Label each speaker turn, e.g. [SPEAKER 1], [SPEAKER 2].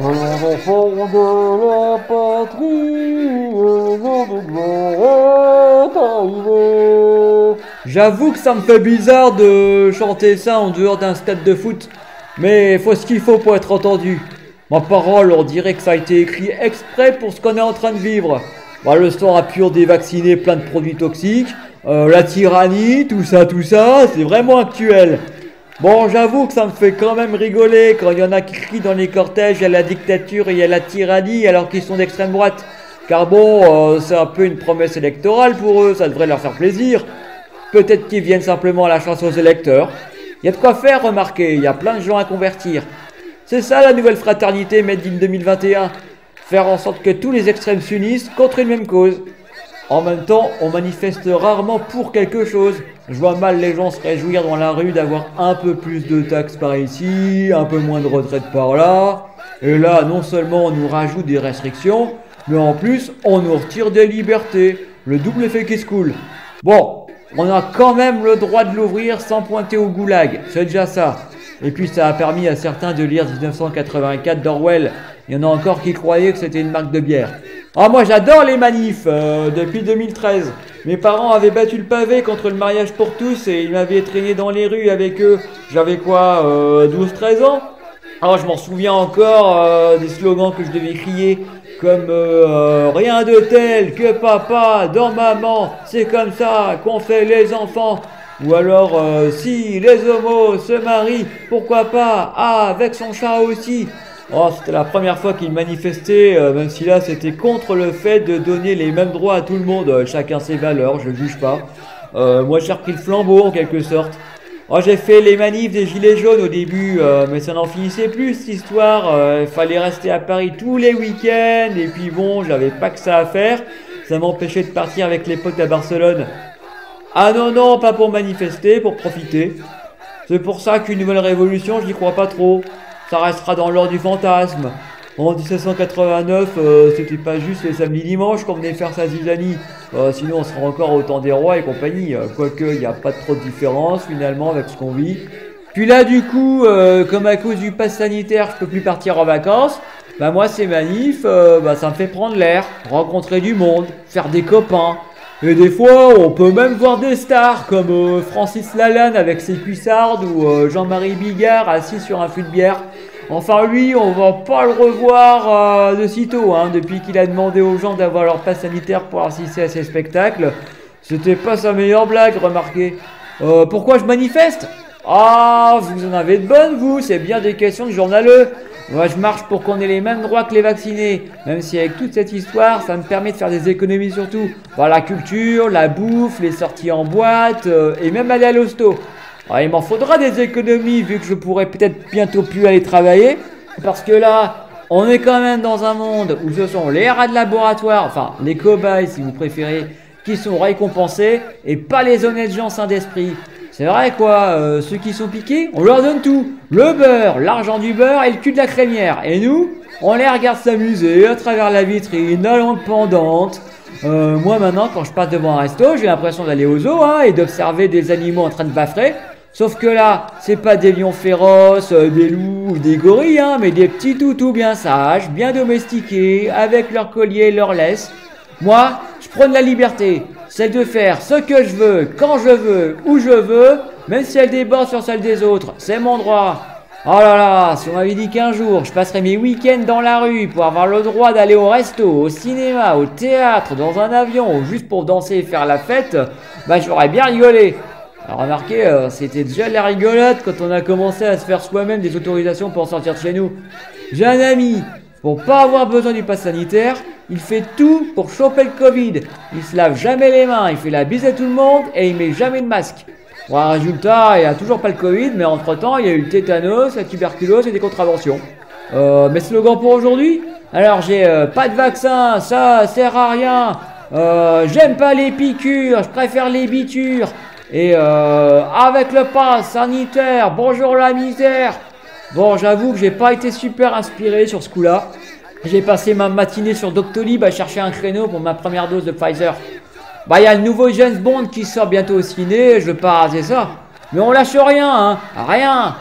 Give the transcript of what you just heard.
[SPEAKER 1] De la patrie, de.
[SPEAKER 2] J'avoue que ça me fait bizarre de chanter ça en dehors d'un stade de foot, mais faut ce qu'il faut pour être entendu. Ma parole, on dirait que ça a été écrit exprès pour ce qu'on est en train de vivre. Bah, le sang a pur des vaccinés, plein de produits toxiques, euh, la tyrannie, tout ça, tout ça, c'est vraiment actuel. Bon, j'avoue que ça me fait quand même rigoler quand il y en a qui crient dans les cortèges, il y a la dictature et il y a la tyrannie alors qu'ils sont d'extrême droite. Car bon, euh, c'est un peu une promesse électorale pour eux, ça devrait leur faire plaisir. Peut-être qu'ils viennent simplement à la chasse aux électeurs. Il y a de quoi faire, remarquez, il y a plein de gens à convertir. C'est ça la nouvelle fraternité Made in 2021. Faire en sorte que tous les extrêmes s'unissent contre une même cause. En même temps, on manifeste rarement pour quelque chose. Je vois mal les gens se réjouir dans la rue d'avoir un peu plus de taxes par ici, un peu moins de retraite par là. Et là, non seulement on nous rajoute des restrictions, mais en plus, on nous retire des libertés. Le double effet qui se coule. Bon, on a quand même le droit de l'ouvrir sans pointer au goulag. C'est déjà ça. Et puis ça a permis à certains de lire 1984 d'Orwell. Il y en a encore qui croyaient que c'était une marque de bière. Ah moi j'adore les manifs euh, depuis 2013. Mes parents avaient battu le pavé contre le mariage pour tous et ils m'avaient traîné dans les rues avec eux. J'avais quoi, 12-13 ans? Alors je m'en souviens encore euh, des slogans que je devais crier comme euh, rien de tel que papa dans maman, c'est comme ça qu'on fait les enfants. Ou alors, euh, si les homos se marient, pourquoi pas Ah, avec son chat aussi? Oh, c'était la première fois qu'il manifestait, euh, même si là c'était contre le fait de donner les mêmes droits à tout le monde. Euh, chacun ses valeurs, je juge pas. moi j'ai repris le flambeau en quelque sorte. Oh, j'ai fait les manifs des gilets jaunes au début, mais ça n'en finissait plus cette histoire. Il fallait rester à Paris tous les week-ends, et puis bon, j'avais pas que ça à faire. Ça m'empêchait de partir avec les potes à Barcelone. Ah non, non, pas pour manifester, pour profiter. C'est pour ça qu'une nouvelle révolution, je n'y crois pas trop. Ça restera dans l'ordre du fantasme. En 1789, euh, c'était pas juste les samedis dimanches qu'on venait faire sa zizanie. Euh, sinon, on sera encore au temps des rois et compagnie. Euh, quoique, il n'y a pas trop de différence finalement avec ce qu'on vit. Puis là, du coup, comme à cause du pass sanitaire, je peux plus partir en vacances. Bah moi, ces manifs, bah, ça me fait prendre l'air, rencontrer du monde, faire des copains. Et des fois, on peut même voir des stars comme euh, Francis Lalanne avec ses cuissardes ou euh, Jean-Marie Bigard assis sur un fût de bière. Enfin, lui, on va pas le revoir euh, de sitôt, hein, depuis qu'il a demandé aux gens d'avoir leur passe sanitaire pour assister à ses spectacles. C'était pas sa meilleure blague, remarquez. pourquoi je manifeste? Ah, vous en avez de bonnes, vous, c'est bien des questions de journaleux. Moi, je marche pour qu'on ait les mêmes droits que les vaccinés. Même si avec toute cette histoire, ça me permet de faire des économies sur tout. la culture, la bouffe, les sorties en boîte, euh, et même aller à l'hosto. il m'en faudra des économies vu que je pourrais peut-être bientôt plus aller travailler. Parce que là, on est quand même dans un monde où ce sont les rats de laboratoire, enfin les cobayes si vous préférez, qui sont récompensés et pas les honnêtes gens sains d'esprit. C'est vrai quoi, euh, ceux qui sont piqués, on leur donne tout. Le beurre, l'argent du beurre et le cul de la crémière. Et nous, on les regarde s'amuser à travers la vitrine, à lampe pendante. Euh, moi maintenant, quand je passe devant un resto, j'ai l'impression d'aller au zoo hein, et d'observer des animaux en train de baffrer. Sauf que là, c'est pas des lions féroces, euh, des loups ou des gorilles, hein, mais des petits toutous bien sages, bien domestiqués, avec leur collier et leur laisse. Moi, la liberté celle de faire ce que je veux, quand je veux, où je veux, même si elle déborde sur celle des autres. C'est mon droit. Oh là là, si on m'avait dit qu'un jour je passerais mes week-ends dans la rue pour avoir le droit d'aller au resto, au cinéma, au théâtre, dans un avion, juste pour danser et faire la fête, bah j'aurais bien rigolé. Remarquez, euh, c'était déjà la rigolote quand on a commencé à se faire soi-même des autorisations pour sortir de chez nous. J'ai un ami, pour pas avoir besoin du pass sanitaire, il fait tout pour choper le Covid. Il se lave jamais les mains, il fait la bise à tout le monde et il met jamais de masque. Bon, résultat, il a toujours pas le Covid, mais entre temps, il y a eu le tétanos, la tuberculose et des contraventions. Euh, mes slogans pour aujourd'hui Alors, j'ai euh, pas de vaccin, ça sert à rien. Euh, j'aime pas les piqûres, je préfère les bitures. Et euh, avec le pass sanitaire, bonjour la misère. Bon, j'avoue que j'ai pas été super inspiré sur ce coup-là. J'ai passé ma matinée sur Doctolib à chercher un créneau pour ma première dose de Pfizer. Bah, il y a le nouveau James Bond qui sort bientôt au ciné, je veux pas raser ça. Mais on lâche rien, hein, rien.